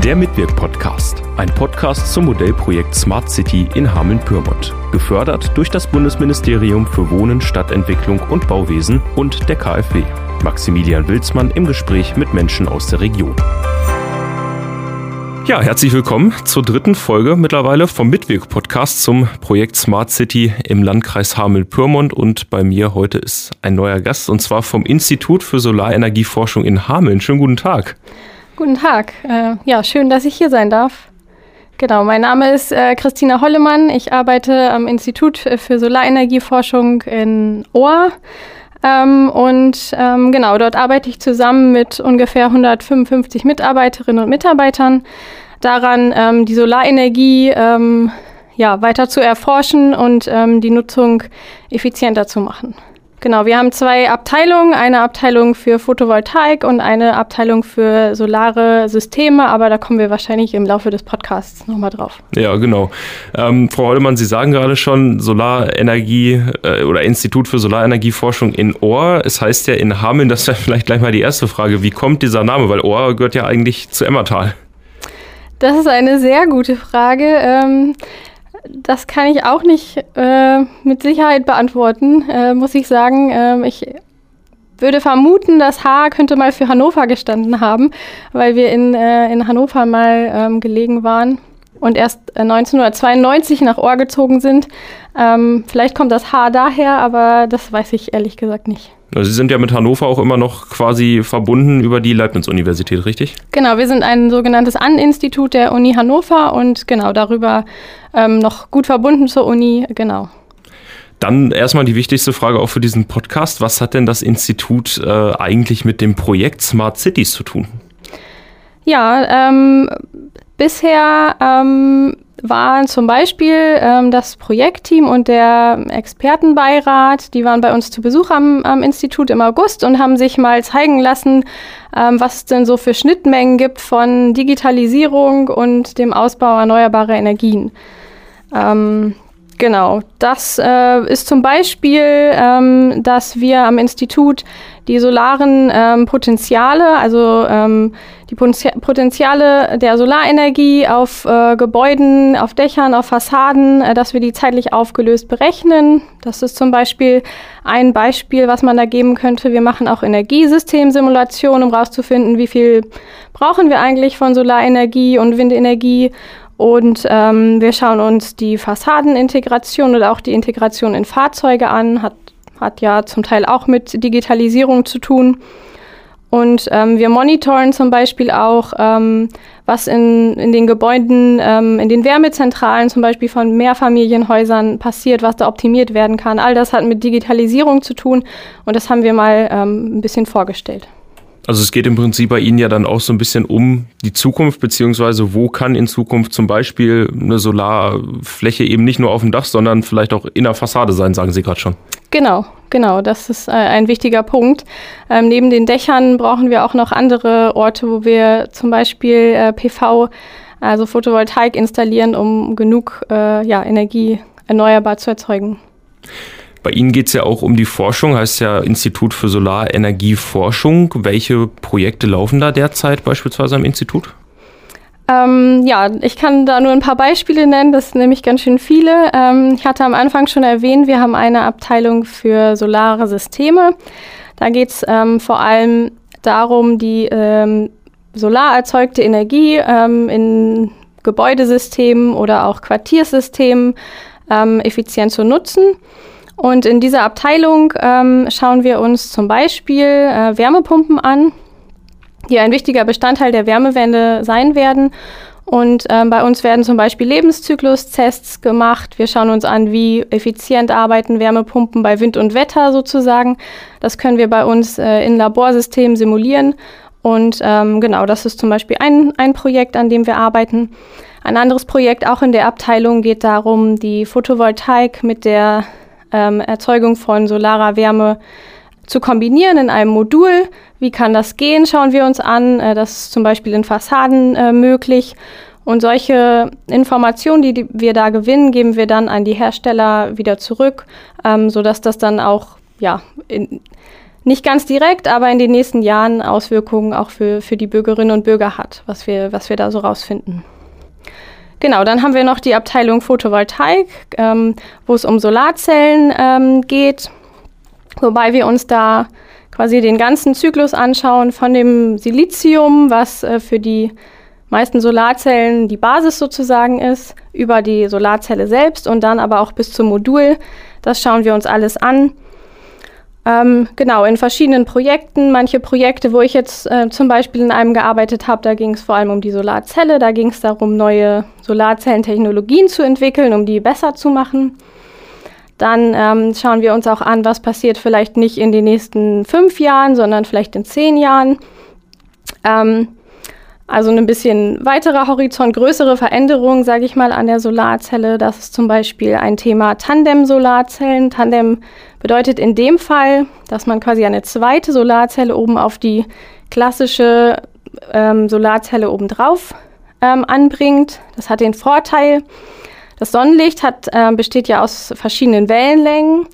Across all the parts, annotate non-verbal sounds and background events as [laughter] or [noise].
Der Mitwirk-Podcast, ein Podcast zum Modellprojekt Smart City in Hameln-Pyrmont. Gefördert durch das Bundesministerium für Wohnen, Stadtentwicklung und Bauwesen und der KfW. Maximilian Wilsmann im Gespräch mit Menschen aus der Region. Ja, herzlich willkommen zur dritten Folge mittlerweile vom Mitwirk-Podcast zum Projekt Smart City im Landkreis Hameln-Pyrmont. Und bei mir heute ist ein neuer Gast und zwar vom Institut für Solarenergieforschung in Hameln. Schönen guten Tag. Guten Tag. Äh, ja, schön, dass ich hier sein darf. Genau, mein Name ist äh, Christina Hollemann. Ich arbeite am Institut für Solarenergieforschung in Ohr. Ähm, und ähm, genau, dort arbeite ich zusammen mit ungefähr 155 Mitarbeiterinnen und Mitarbeitern daran, ähm, die Solarenergie ähm, ja, weiter zu erforschen und ähm, die Nutzung effizienter zu machen. Genau, wir haben zwei Abteilungen, eine Abteilung für Photovoltaik und eine Abteilung für solare Systeme, aber da kommen wir wahrscheinlich im Laufe des Podcasts nochmal drauf. Ja, genau. Ähm, Frau Hollemann, Sie sagen gerade schon Solarenergie äh, oder Institut für Solarenergieforschung in Ohr. Es heißt ja in Hameln, das wäre vielleicht gleich mal die erste Frage, wie kommt dieser Name? Weil Ohr gehört ja eigentlich zu Emmertal. Das ist eine sehr gute Frage. Ähm, das kann ich auch nicht äh, mit Sicherheit beantworten, äh, muss ich sagen. Ähm, ich würde vermuten, das H könnte mal für Hannover gestanden haben, weil wir in, äh, in Hannover mal ähm, gelegen waren und erst 1992 äh, nach Ohr gezogen sind. Ähm, vielleicht kommt das H daher, aber das weiß ich ehrlich gesagt nicht. Sie sind ja mit Hannover auch immer noch quasi verbunden über die Leibniz-Universität, richtig? Genau, wir sind ein sogenanntes An-Institut der Uni Hannover und genau darüber ähm, noch gut verbunden zur Uni, genau. Dann erstmal die wichtigste Frage auch für diesen Podcast. Was hat denn das Institut äh, eigentlich mit dem Projekt Smart Cities zu tun? Ja, ähm, bisher ähm, waren zum Beispiel ähm, das Projektteam und der Expertenbeirat, die waren bei uns zu Besuch am, am Institut im August und haben sich mal zeigen lassen, ähm, was es denn so für Schnittmengen gibt von Digitalisierung und dem Ausbau erneuerbarer Energien. Ähm, genau, das äh, ist zum Beispiel, ähm, dass wir am Institut die solaren ähm, Potenziale, also ähm, die Potenziale der Solarenergie auf äh, Gebäuden, auf Dächern, auf Fassaden, äh, dass wir die zeitlich aufgelöst berechnen. Das ist zum Beispiel ein Beispiel, was man da geben könnte. Wir machen auch Energiesystemsimulationen, um herauszufinden, wie viel brauchen wir eigentlich von Solarenergie und Windenergie. Und ähm, wir schauen uns die Fassadenintegration oder auch die Integration in Fahrzeuge an. Hat, hat ja zum Teil auch mit Digitalisierung zu tun. Und ähm, wir monitoren zum Beispiel auch, ähm, was in, in den Gebäuden, ähm, in den Wärmezentralen zum Beispiel von Mehrfamilienhäusern passiert, was da optimiert werden kann. All das hat mit Digitalisierung zu tun und das haben wir mal ähm, ein bisschen vorgestellt. Also es geht im Prinzip bei Ihnen ja dann auch so ein bisschen um die Zukunft, beziehungsweise wo kann in Zukunft zum Beispiel eine Solarfläche eben nicht nur auf dem Dach, sondern vielleicht auch in der Fassade sein, sagen Sie gerade schon. Genau, genau, das ist äh, ein wichtiger Punkt. Ähm, neben den Dächern brauchen wir auch noch andere Orte, wo wir zum Beispiel äh, PV, also Photovoltaik installieren, um genug äh, ja, Energie erneuerbar zu erzeugen. Bei Ihnen geht es ja auch um die Forschung, heißt ja Institut für Solarenergieforschung. Welche Projekte laufen da derzeit beispielsweise am Institut? Ähm, ja, ich kann da nur ein paar Beispiele nennen, das sind nämlich ganz schön viele. Ähm, ich hatte am Anfang schon erwähnt, wir haben eine Abteilung für solare Systeme. Da geht es ähm, vor allem darum, die ähm, solar erzeugte Energie ähm, in Gebäudesystemen oder auch Quartiersystemen ähm, effizient zu nutzen. Und in dieser Abteilung schauen wir uns zum Beispiel äh, Wärmepumpen an die ein wichtiger Bestandteil der Wärmewende sein werden. Und ähm, bei uns werden zum Beispiel Lebenszyklustests gemacht. Wir schauen uns an, wie effizient arbeiten Wärmepumpen bei Wind und Wetter sozusagen. Das können wir bei uns äh, in Laborsystemen simulieren. Und ähm, genau, das ist zum Beispiel ein, ein Projekt, an dem wir arbeiten. Ein anderes Projekt auch in der Abteilung geht darum, die Photovoltaik mit der ähm, Erzeugung von solarer Wärme zu kombinieren in einem Modul. Wie kann das gehen, schauen wir uns an. Äh, das ist zum Beispiel in Fassaden äh, möglich. Und solche Informationen, die wir da gewinnen, geben wir dann an die Hersteller wieder zurück, ähm, sodass das dann auch ja, in, nicht ganz direkt, aber in den nächsten Jahren Auswirkungen auch für, für die Bürgerinnen und Bürger hat, was wir, was wir da so rausfinden. Genau, dann haben wir noch die Abteilung Photovoltaik, ähm, wo es um Solarzellen ähm, geht, wobei wir uns da quasi den ganzen Zyklus anschauen von dem Silizium, was äh, für die meisten Solarzellen die Basis sozusagen ist, über die Solarzelle selbst und dann aber auch bis zum Modul. Das schauen wir uns alles an. Ähm, genau, in verschiedenen Projekten. Manche Projekte, wo ich jetzt äh, zum Beispiel in einem gearbeitet habe, da ging es vor allem um die Solarzelle. Da ging es darum, neue Solarzellentechnologien zu entwickeln, um die besser zu machen. Dann ähm, schauen wir uns auch an, was passiert vielleicht nicht in den nächsten fünf Jahren, sondern vielleicht in zehn Jahren. Ähm, also ein bisschen weiterer Horizont, größere Veränderungen, sage ich mal, an der Solarzelle. Das ist zum Beispiel ein Thema Tandem-Solarzellen. Tandem bedeutet in dem Fall, dass man quasi eine zweite Solarzelle oben auf die klassische ähm, Solarzelle obendrauf ähm, anbringt. Das hat den Vorteil, das Sonnenlicht hat, äh, besteht ja aus verschiedenen Wellenlängen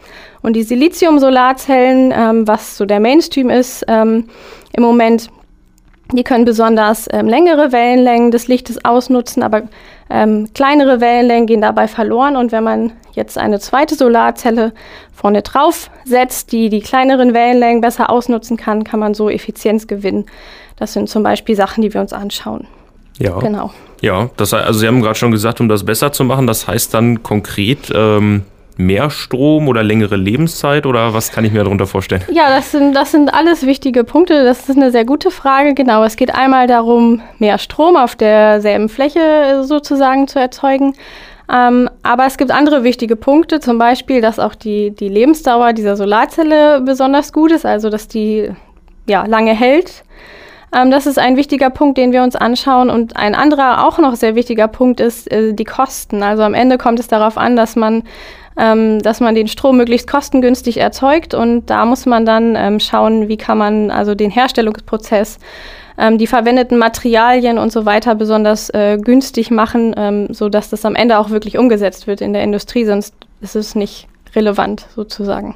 und die Silizium-Solarzellen, ähm, was so der Mainstream ist, ähm, im Moment die können besonders ähm, längere Wellenlängen des Lichtes ausnutzen, aber ähm, kleinere Wellenlängen gehen dabei verloren. Und wenn man jetzt eine zweite Solarzelle vorne drauf setzt, die die kleineren Wellenlängen besser ausnutzen kann, kann man so Effizienz gewinnen. Das sind zum Beispiel Sachen, die wir uns anschauen. Ja. Genau. Ja, das, also Sie haben gerade schon gesagt, um das besser zu machen, das heißt dann konkret, ähm, mehr Strom oder längere Lebenszeit oder was kann ich mir darunter vorstellen? Ja, das sind, das sind alles wichtige Punkte. Das ist eine sehr gute Frage. Genau, es geht einmal darum, mehr Strom auf derselben Fläche sozusagen zu erzeugen. Ähm, aber es gibt andere wichtige Punkte, zum Beispiel, dass auch die, die Lebensdauer dieser Solarzelle besonders gut ist, also dass die ja, lange hält. Ähm, das ist ein wichtiger Punkt, den wir uns anschauen. Und ein anderer, auch noch sehr wichtiger Punkt ist äh, die Kosten. Also am Ende kommt es darauf an, dass man ähm, dass man den Strom möglichst kostengünstig erzeugt. Und da muss man dann ähm, schauen, wie kann man also den Herstellungsprozess, ähm, die verwendeten Materialien und so weiter besonders äh, günstig machen, ähm, sodass das am Ende auch wirklich umgesetzt wird in der Industrie. Sonst ist es nicht relevant sozusagen.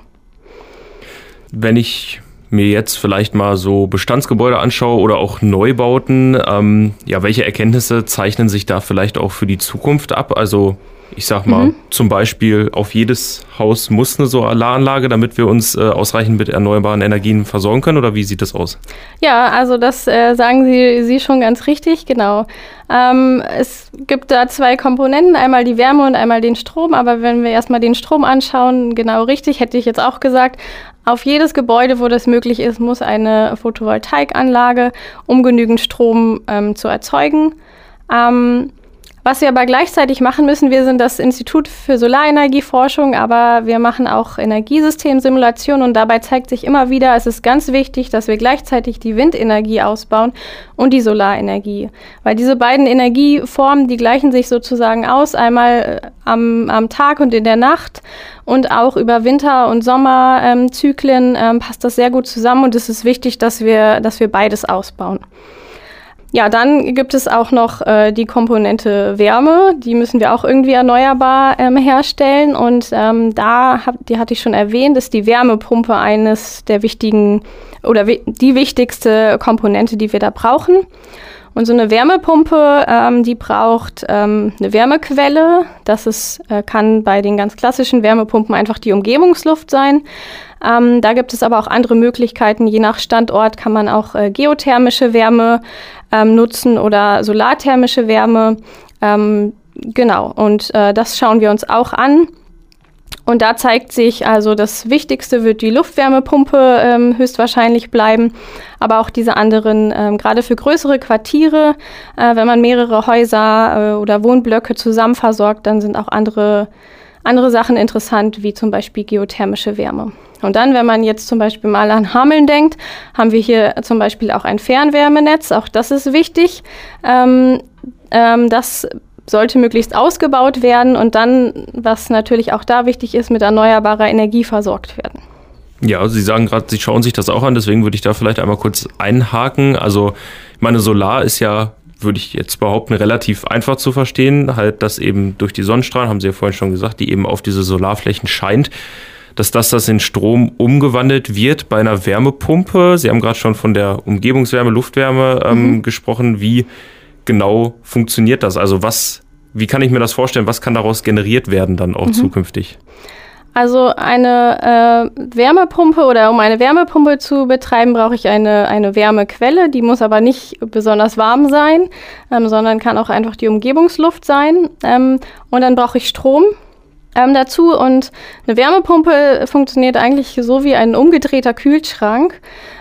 Wenn ich mir jetzt vielleicht mal so Bestandsgebäude anschaue oder auch Neubauten, ähm, ja, welche Erkenntnisse zeichnen sich da vielleicht auch für die Zukunft ab? Also ich sag mal, mhm. zum Beispiel auf jedes Haus muss eine Solaranlage, damit wir uns äh, ausreichend mit erneuerbaren Energien versorgen können? Oder wie sieht das aus? Ja, also das äh, sagen Sie, Sie schon ganz richtig, genau. Ähm, es gibt da zwei Komponenten, einmal die Wärme und einmal den Strom. Aber wenn wir erstmal den Strom anschauen, genau richtig, hätte ich jetzt auch gesagt, auf jedes Gebäude, wo das möglich ist, muss eine Photovoltaikanlage, um genügend Strom ähm, zu erzeugen. Ähm, was wir aber gleichzeitig machen müssen, wir sind das Institut für Solarenergieforschung, aber wir machen auch Energiesystemsimulation und dabei zeigt sich immer wieder, es ist ganz wichtig, dass wir gleichzeitig die Windenergie ausbauen und die Solarenergie. Weil diese beiden Energieformen, die gleichen sich sozusagen aus, einmal äh, am, am Tag und in der Nacht und auch über Winter- und Sommerzyklen ähm, passt das sehr gut zusammen und es ist wichtig, dass wir, dass wir beides ausbauen. Ja, dann gibt es auch noch äh, die Komponente Wärme. Die müssen wir auch irgendwie erneuerbar ähm, herstellen. Und ähm, da, hab, die hatte ich schon erwähnt, ist die Wärmepumpe eines der wichtigen oder die wichtigste Komponente, die wir da brauchen. Und so eine Wärmepumpe, ähm, die braucht ähm, eine Wärmequelle. Das ist, äh, kann bei den ganz klassischen Wärmepumpen einfach die Umgebungsluft sein. Ähm, da gibt es aber auch andere Möglichkeiten. Je nach Standort kann man auch äh, geothermische Wärme ähm, nutzen oder solarthermische Wärme. Ähm, genau, und äh, das schauen wir uns auch an. Und da zeigt sich also, das Wichtigste wird die Luftwärmepumpe ähm, höchstwahrscheinlich bleiben, aber auch diese anderen, ähm, gerade für größere Quartiere, äh, wenn man mehrere Häuser äh, oder Wohnblöcke zusammen versorgt, dann sind auch andere, andere Sachen interessant, wie zum Beispiel geothermische Wärme. Und dann, wenn man jetzt zum Beispiel mal an Hameln denkt, haben wir hier zum Beispiel auch ein Fernwärmenetz. Auch das ist wichtig. Ähm, ähm, das sollte möglichst ausgebaut werden und dann, was natürlich auch da wichtig ist, mit erneuerbarer Energie versorgt werden. Ja, Sie sagen gerade, Sie schauen sich das auch an, deswegen würde ich da vielleicht einmal kurz einhaken. Also, meine Solar ist ja, würde ich jetzt behaupten, relativ einfach zu verstehen. Halt, dass eben durch die Sonnenstrahlen, haben Sie ja vorhin schon gesagt, die eben auf diese Solarflächen scheint dass das, das in Strom umgewandelt wird bei einer Wärmepumpe. Sie haben gerade schon von der Umgebungswärme, Luftwärme ähm, mhm. gesprochen. Wie genau funktioniert das? Also was, wie kann ich mir das vorstellen? Was kann daraus generiert werden dann auch mhm. zukünftig? Also eine äh, Wärmepumpe oder um eine Wärmepumpe zu betreiben, brauche ich eine, eine Wärmequelle. Die muss aber nicht besonders warm sein, ähm, sondern kann auch einfach die Umgebungsluft sein. Ähm, und dann brauche ich Strom ähm, dazu. Und eine Wärmepumpe funktioniert eigentlich so wie ein umgedrehter Kühlschrank.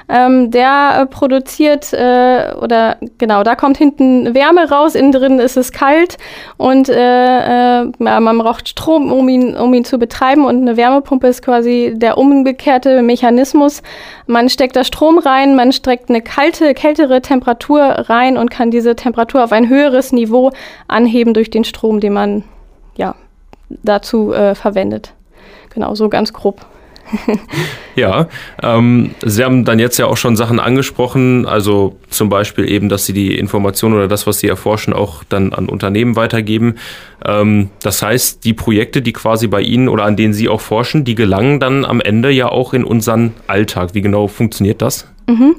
Ähm, der äh, produziert äh, oder genau, da kommt hinten Wärme raus, innen drin ist es kalt und äh, äh man braucht Strom, um ihn, um ihn zu betreiben. Und eine Wärmepumpe ist quasi der umgekehrte Mechanismus. Man steckt da Strom rein, man steckt eine kalte, kältere Temperatur rein und kann diese Temperatur auf ein höheres Niveau anheben durch den Strom, den man ja dazu äh, verwendet. Genau, so ganz grob. [laughs] ja, ähm, Sie haben dann jetzt ja auch schon Sachen angesprochen, also zum Beispiel eben, dass Sie die Informationen oder das, was Sie erforschen, auch dann an Unternehmen weitergeben. Ähm, das heißt, die Projekte, die quasi bei Ihnen oder an denen Sie auch forschen, die gelangen dann am Ende ja auch in unseren Alltag. Wie genau funktioniert das? Mhm.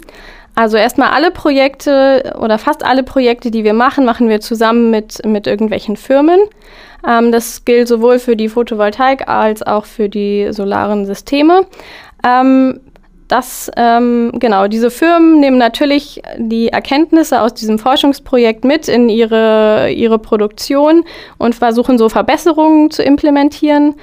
Also erstmal alle Projekte oder fast alle Projekte, die wir machen, machen wir zusammen mit, mit irgendwelchen Firmen. Ähm, das gilt sowohl für die Photovoltaik als auch für die solaren Systeme. Ähm, das, ähm, genau, diese Firmen nehmen natürlich die Erkenntnisse aus diesem Forschungsprojekt mit in ihre, ihre Produktion und versuchen so Verbesserungen zu implementieren.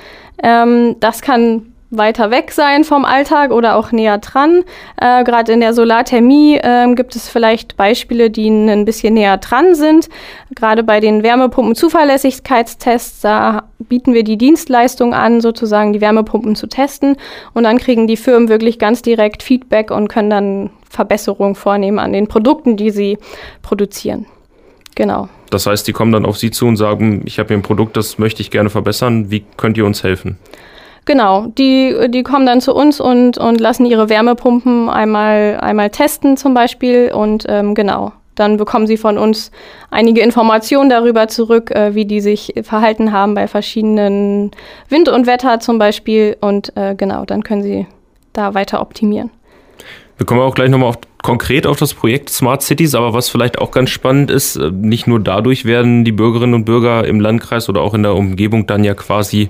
Ähm, das kann weiter weg sein vom Alltag oder auch näher dran. Äh, Gerade in der Solarthermie äh, gibt es vielleicht Beispiele, die ein bisschen näher dran sind. Gerade bei den Wärmepumpen-Zuverlässigkeitstests, da bieten wir die Dienstleistung an, sozusagen die Wärmepumpen zu testen. Und dann kriegen die Firmen wirklich ganz direkt Feedback und können dann Verbesserungen vornehmen an den Produkten, die sie produzieren. Genau. Das heißt, die kommen dann auf Sie zu und sagen, ich habe hier ein Produkt, das möchte ich gerne verbessern. Wie könnt ihr uns helfen? Genau, die, die kommen dann zu uns und, und lassen ihre Wärmepumpen einmal, einmal testen zum Beispiel und ähm, genau, dann bekommen sie von uns einige Informationen darüber zurück, äh, wie die sich verhalten haben bei verschiedenen Wind und Wetter zum Beispiel und äh, genau, dann können sie da weiter optimieren. Wir kommen auch gleich nochmal auf, konkret auf das Projekt Smart Cities, aber was vielleicht auch ganz spannend ist, äh, nicht nur dadurch werden die Bürgerinnen und Bürger im Landkreis oder auch in der Umgebung dann ja quasi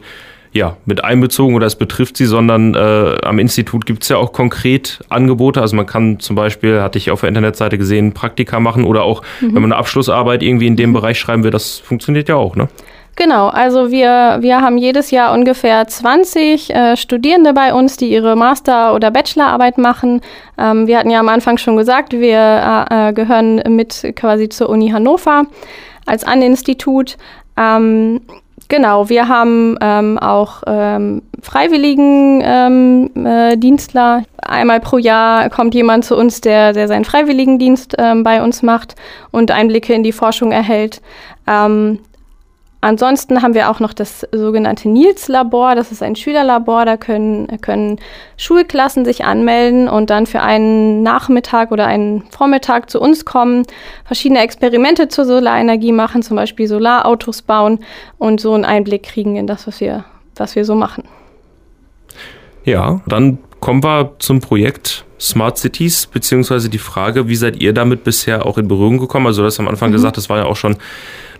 ja, mit einbezogen oder es betrifft sie, sondern äh, am Institut gibt es ja auch konkret Angebote. Also man kann zum Beispiel, hatte ich auf der Internetseite gesehen, Praktika machen oder auch, mhm. wenn man eine Abschlussarbeit irgendwie in dem mhm. Bereich schreiben will, das funktioniert ja auch, ne? Genau, also wir, wir haben jedes Jahr ungefähr 20 äh, Studierende bei uns, die ihre Master- oder Bachelorarbeit machen. Ähm, wir hatten ja am Anfang schon gesagt, wir äh, äh gehören mit quasi zur Uni Hannover als An-Institut. Ähm, Genau, wir haben ähm, auch ähm, freiwilligen ähm, äh, Dienstler. Einmal pro Jahr kommt jemand zu uns, der, der seinen Freiwilligendienst ähm, bei uns macht und Einblicke in die Forschung erhält. Ähm, Ansonsten haben wir auch noch das sogenannte Nils-Labor. Das ist ein Schülerlabor. Da können, können Schulklassen sich anmelden und dann für einen Nachmittag oder einen Vormittag zu uns kommen, verschiedene Experimente zur Solarenergie machen, zum Beispiel Solarautos bauen und so einen Einblick kriegen in das, was wir, was wir so machen. Ja, dann kommen wir zum Projekt Smart Cities, beziehungsweise die Frage, wie seid ihr damit bisher auch in Berührung gekommen? Also, du hast am Anfang mhm. gesagt, das war ja auch schon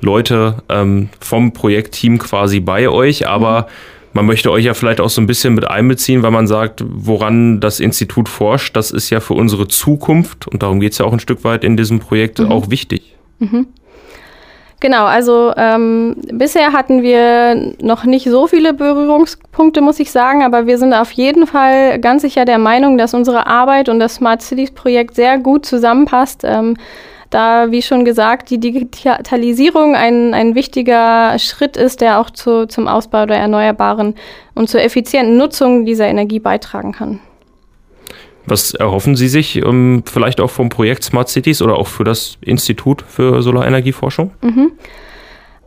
Leute ähm, vom Projektteam quasi bei euch, aber mhm. man möchte euch ja vielleicht auch so ein bisschen mit einbeziehen, weil man sagt, woran das Institut forscht, das ist ja für unsere Zukunft und darum geht es ja auch ein Stück weit in diesem Projekt mhm. auch wichtig. Mhm. Genau, also ähm, bisher hatten wir noch nicht so viele Berührungspunkte, muss ich sagen, aber wir sind auf jeden Fall ganz sicher der Meinung, dass unsere Arbeit und das Smart Cities Projekt sehr gut zusammenpasst. Ähm, da, wie schon gesagt, die Digitalisierung ein, ein wichtiger Schritt ist, der auch zu, zum Ausbau der Erneuerbaren und zur effizienten Nutzung dieser Energie beitragen kann. Was erhoffen Sie sich um, ähm, vielleicht auch vom Projekt Smart Cities oder auch für das Institut für Solarenergieforschung? Mhm.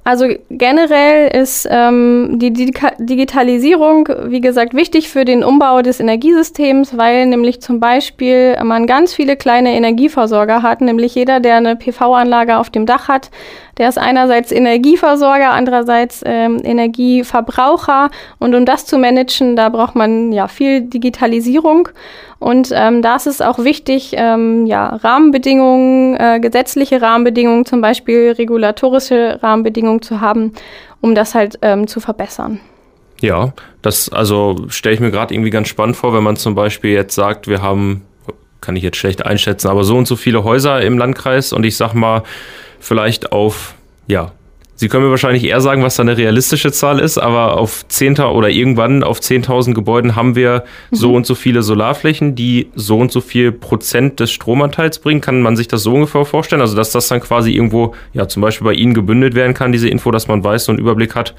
Also generell ist ähm, die Digitalisierung, wie gesagt, wichtig für den Umbau des Energiesystems, weil nämlich zum Beispiel man ganz viele kleine Energieversorger hat, nämlich jeder, der eine PV-Anlage auf dem Dach hat, der ist einerseits Energieversorger, andererseits ähm, Energieverbraucher. Und um das zu managen, da braucht man ja viel Digitalisierung. Und ähm, da ist es auch wichtig, ähm, ja, Rahmenbedingungen, äh, gesetzliche Rahmenbedingungen, zum Beispiel regulatorische Rahmenbedingungen zu haben, um das halt ähm, zu verbessern. Ja, das also stelle ich mir gerade irgendwie ganz spannend vor, wenn man zum Beispiel jetzt sagt, wir haben, kann ich jetzt schlecht einschätzen, aber so und so viele Häuser im Landkreis und ich sag mal, vielleicht auf, ja, Sie können mir wahrscheinlich eher sagen, was da eine realistische Zahl ist, aber auf 10.000 oder irgendwann auf 10.000 Gebäuden haben wir mhm. so und so viele Solarflächen, die so und so viel Prozent des Stromanteils bringen. Kann man sich das so ungefähr vorstellen? Also, dass das dann quasi irgendwo, ja, zum Beispiel bei Ihnen gebündelt werden kann, diese Info, dass man weiß, so einen Überblick hat,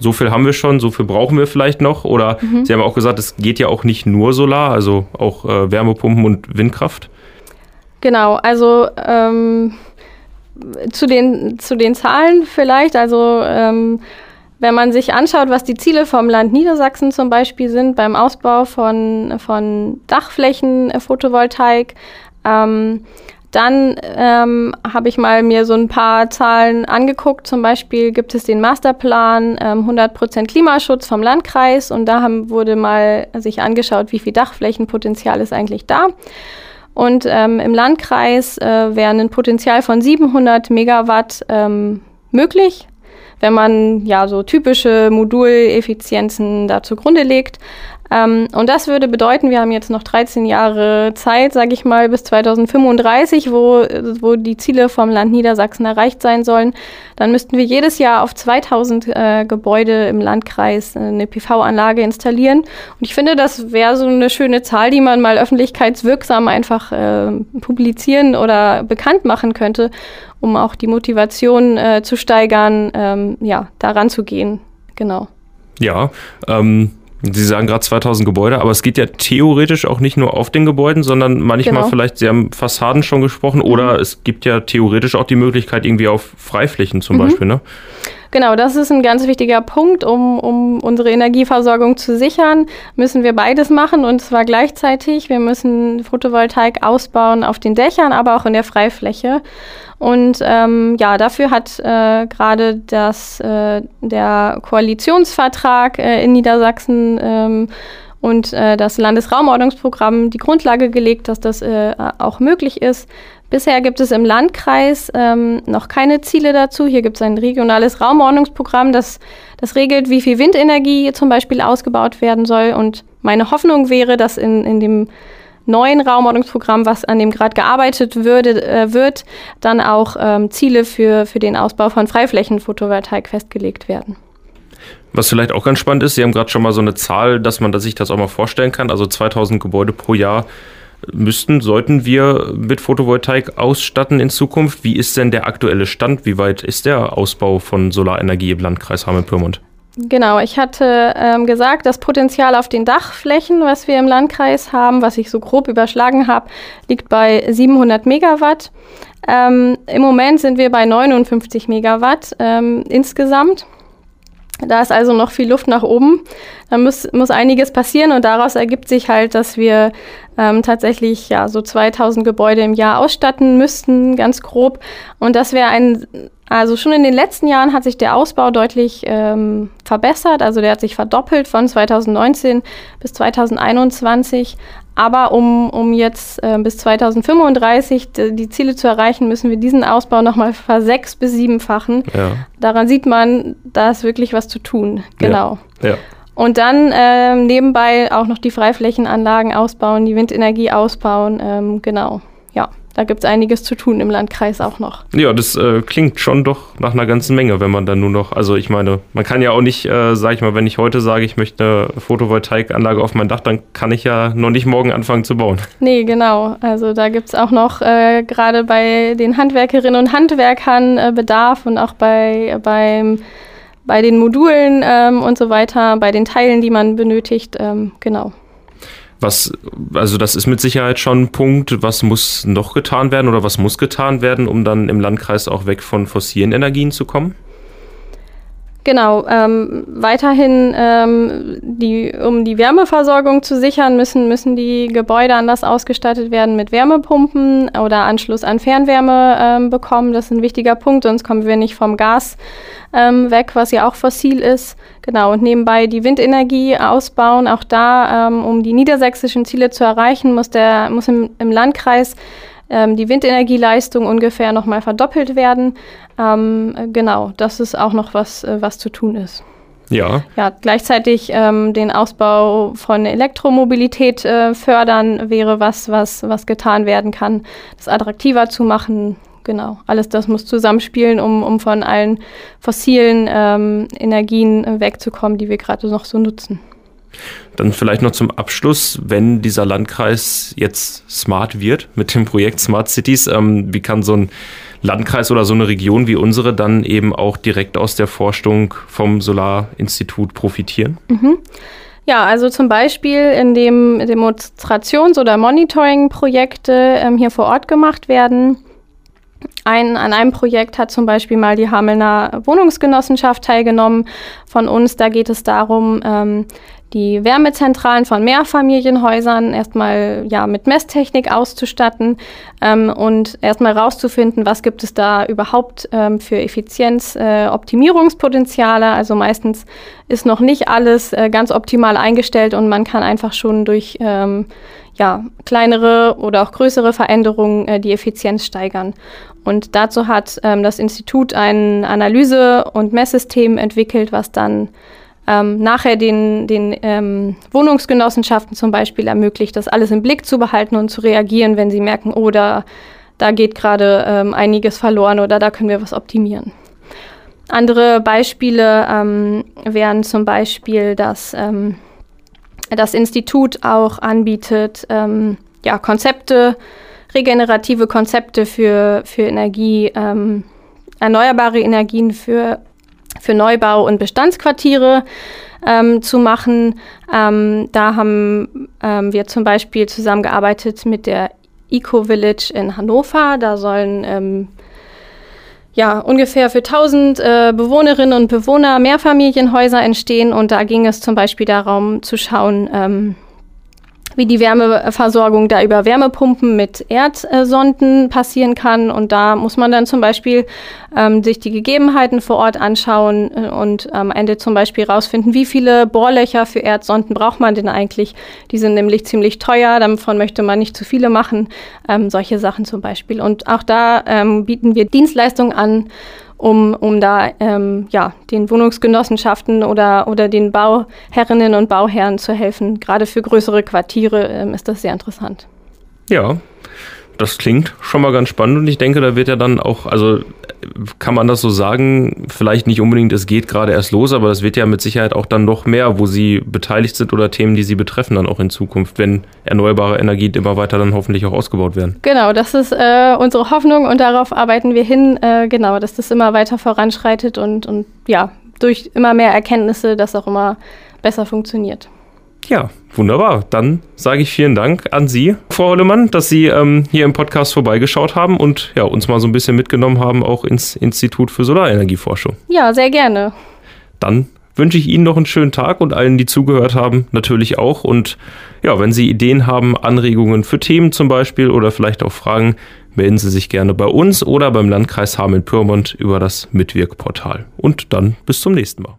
so viel haben wir schon, so viel brauchen wir vielleicht noch. Oder mhm. Sie haben auch gesagt, es geht ja auch nicht nur Solar, also auch äh, Wärmepumpen und Windkraft. Genau, also ähm, zu den, zu den Zahlen vielleicht, also ähm, wenn man sich anschaut, was die Ziele vom Land Niedersachsen zum Beispiel sind beim Ausbau von, von Dachflächen, äh, Photovoltaik, ähm, dann ähm, habe ich mal mir so ein paar Zahlen angeguckt. Zum Beispiel gibt es den Masterplan ähm, 100% Klimaschutz vom Landkreis und da haben, wurde mal sich angeschaut, wie viel Dachflächenpotenzial ist eigentlich da. Und ähm, im Landkreis äh, wäre ein Potenzial von 700 Megawatt ähm, möglich, wenn man ja so typische Moduleffizienzen da zugrunde legt. Ähm, und das würde bedeuten, wir haben jetzt noch 13 Jahre Zeit, sage ich mal, bis 2035, wo, wo die Ziele vom Land Niedersachsen erreicht sein sollen. Dann müssten wir jedes Jahr auf 2000 äh, Gebäude im Landkreis eine PV-Anlage installieren. Und ich finde, das wäre so eine schöne Zahl, die man mal öffentlichkeitswirksam einfach äh, publizieren oder bekannt machen könnte, um auch die Motivation äh, zu steigern, ähm, ja, daran zu gehen. Genau. Ja, ähm, Sie sagen gerade 2000 Gebäude, aber es geht ja theoretisch auch nicht nur auf den Gebäuden, sondern manchmal genau. vielleicht, Sie haben Fassaden schon gesprochen, oder mhm. es gibt ja theoretisch auch die Möglichkeit irgendwie auf Freiflächen zum mhm. Beispiel, ne? Genau, das ist ein ganz wichtiger Punkt, um, um unsere Energieversorgung zu sichern, müssen wir beides machen und zwar gleichzeitig. Wir müssen Photovoltaik ausbauen auf den Dächern, aber auch in der Freifläche. Und ähm, ja, dafür hat äh, gerade das äh, der Koalitionsvertrag äh, in Niedersachsen ähm, und äh, das Landesraumordnungsprogramm die Grundlage gelegt, dass das äh, auch möglich ist. Bisher gibt es im Landkreis ähm, noch keine Ziele dazu. Hier gibt es ein regionales Raumordnungsprogramm, das, das regelt, wie viel Windenergie zum Beispiel ausgebaut werden soll. Und meine Hoffnung wäre, dass in, in dem neuen Raumordnungsprogramm, was an dem gerade gearbeitet würde, äh, wird, dann auch ähm, Ziele für, für den Ausbau von Freiflächenphotovoltaik festgelegt werden. Was vielleicht auch ganz spannend ist, Sie haben gerade schon mal so eine Zahl, dass man sich das auch mal vorstellen kann, also 2000 Gebäude pro Jahr müssten, sollten wir mit Photovoltaik ausstatten in Zukunft. Wie ist denn der aktuelle Stand? Wie weit ist der Ausbau von Solarenergie im Landkreis Hameln-Pyrmont? Genau, ich hatte ähm, gesagt, das Potenzial auf den Dachflächen, was wir im Landkreis haben, was ich so grob überschlagen habe, liegt bei 700 Megawatt. Ähm, Im Moment sind wir bei 59 Megawatt ähm, insgesamt. Da ist also noch viel Luft nach oben. Da muss, muss einiges passieren und daraus ergibt sich halt, dass wir ähm, tatsächlich ja so 2000 Gebäude im Jahr ausstatten müssten, ganz grob. Und das wäre ein, also schon in den letzten Jahren hat sich der Ausbau deutlich ähm, verbessert. Also der hat sich verdoppelt von 2019 bis 2021. Aber um, um jetzt äh, bis 2035 die Ziele zu erreichen, müssen wir diesen Ausbau nochmal versechs- bis siebenfachen. Ja. Daran sieht man, da ist wirklich was zu tun. Genau. Ja. Ja. Und dann ähm, nebenbei auch noch die Freiflächenanlagen ausbauen, die Windenergie ausbauen. Ähm, genau. Ja da gibt es einiges zu tun im Landkreis auch noch. Ja, das äh, klingt schon doch nach einer ganzen Menge, wenn man dann nur noch, also ich meine, man kann ja auch nicht, äh, sag ich mal, wenn ich heute sage, ich möchte eine Photovoltaikanlage auf mein Dach, dann kann ich ja noch nicht morgen anfangen zu bauen. Nee, genau. Also da gibt es auch noch äh, gerade bei den Handwerkerinnen und Handwerkern äh, Bedarf und auch bei, beim, bei den Modulen ähm, und so weiter, bei den Teilen, die man benötigt. Ähm, genau. Was, also das ist mit Sicherheit schon ein Punkt, was muss noch getan werden oder was muss getan werden, um dann im Landkreis auch weg von fossilen Energien zu kommen? Genau, ähm, weiterhin, ähm, die, um die Wärmeversorgung zu sichern, müssen, müssen die Gebäude anders ausgestattet werden mit Wärmepumpen oder Anschluss an Fernwärme ähm, bekommen. Das ist ein wichtiger Punkt, sonst kommen wir nicht vom Gas ähm, weg, was ja auch fossil ist. Genau, und nebenbei die Windenergie ausbauen. Auch da, ähm, um die niedersächsischen Ziele zu erreichen, muss, der, muss im, im Landkreis ähm, die Windenergieleistung ungefähr nochmal verdoppelt werden. Ähm, genau, das ist auch noch was, äh, was zu tun ist. Ja. Ja, gleichzeitig ähm, den Ausbau von Elektromobilität äh, fördern wäre was, was, was getan werden kann, das attraktiver zu machen. Genau, alles das muss zusammenspielen, um, um von allen fossilen ähm, Energien wegzukommen, die wir gerade noch so nutzen. Dann vielleicht noch zum Abschluss, wenn dieser Landkreis jetzt smart wird mit dem Projekt Smart Cities, ähm, wie kann so ein Landkreis oder so eine Region wie unsere dann eben auch direkt aus der Forschung vom Solarinstitut profitieren? Mhm. Ja, also zum Beispiel in dem Demonstrations- oder Monitoring-Projekte ähm, hier vor Ort gemacht werden. Ein, an einem Projekt hat zum Beispiel mal die Hamelner Wohnungsgenossenschaft teilgenommen von uns. Da geht es darum, ähm, die Wärmezentralen von Mehrfamilienhäusern erstmal ja mit Messtechnik auszustatten ähm, und erstmal rauszufinden, was gibt es da überhaupt ähm, für Effizienzoptimierungspotenziale. Äh, also meistens ist noch nicht alles äh, ganz optimal eingestellt und man kann einfach schon durch ähm, ja, kleinere oder auch größere Veränderungen äh, die Effizienz steigern. Und dazu hat ähm, das Institut ein Analyse- und Messsystem entwickelt, was dann ähm, nachher den, den ähm, Wohnungsgenossenschaften zum Beispiel ermöglicht, das alles im Blick zu behalten und zu reagieren, wenn sie merken, oh, da, da geht gerade ähm, einiges verloren oder da können wir was optimieren. Andere Beispiele ähm, wären zum Beispiel, dass ähm, das Institut auch anbietet, ähm, ja, Konzepte, regenerative Konzepte für, für Energie, erneuerbare Energien für für Neubau und Bestandsquartiere ähm, zu machen. Ähm, da haben ähm, wir zum Beispiel zusammengearbeitet mit der Eco Village in Hannover. Da sollen ähm, ja, ungefähr für 1000 äh, Bewohnerinnen und Bewohner Mehrfamilienhäuser entstehen. Und da ging es zum Beispiel darum zu schauen, ähm, wie die Wärmeversorgung da über Wärmepumpen mit Erdsonden passieren kann. Und da muss man dann zum Beispiel ähm, sich die Gegebenheiten vor Ort anschauen äh, und am Ende zum Beispiel rausfinden, wie viele Bohrlöcher für Erdsonden braucht man denn eigentlich. Die sind nämlich ziemlich teuer, davon möchte man nicht zu viele machen. Ähm, solche Sachen zum Beispiel. Und auch da ähm, bieten wir Dienstleistungen an um, um da ähm, ja, den Wohnungsgenossenschaften oder, oder den Bauherrinnen und Bauherren zu helfen. Gerade für größere Quartiere ähm, ist das sehr interessant. Ja, das klingt schon mal ganz spannend und ich denke, da wird ja dann auch, also kann man das so sagen, vielleicht nicht unbedingt, es geht gerade erst los, aber das wird ja mit Sicherheit auch dann noch mehr, wo Sie beteiligt sind oder Themen, die Sie betreffen, dann auch in Zukunft, wenn erneuerbare Energien immer weiter dann hoffentlich auch ausgebaut werden. Genau, das ist äh, unsere Hoffnung und darauf arbeiten wir hin, äh, genau, dass das immer weiter voranschreitet und, und ja, durch immer mehr Erkenntnisse das auch immer besser funktioniert. Ja, wunderbar. Dann sage ich vielen Dank an Sie, Frau Hollemann, dass Sie ähm, hier im Podcast vorbeigeschaut haben und ja, uns mal so ein bisschen mitgenommen haben, auch ins Institut für Solarenergieforschung. Ja, sehr gerne. Dann wünsche ich Ihnen noch einen schönen Tag und allen, die zugehört haben, natürlich auch. Und ja, wenn Sie Ideen haben, Anregungen für Themen zum Beispiel oder vielleicht auch Fragen, melden Sie sich gerne bei uns oder beim Landkreis Hameln-Pyrmont über das Mitwirkportal. Und dann bis zum nächsten Mal.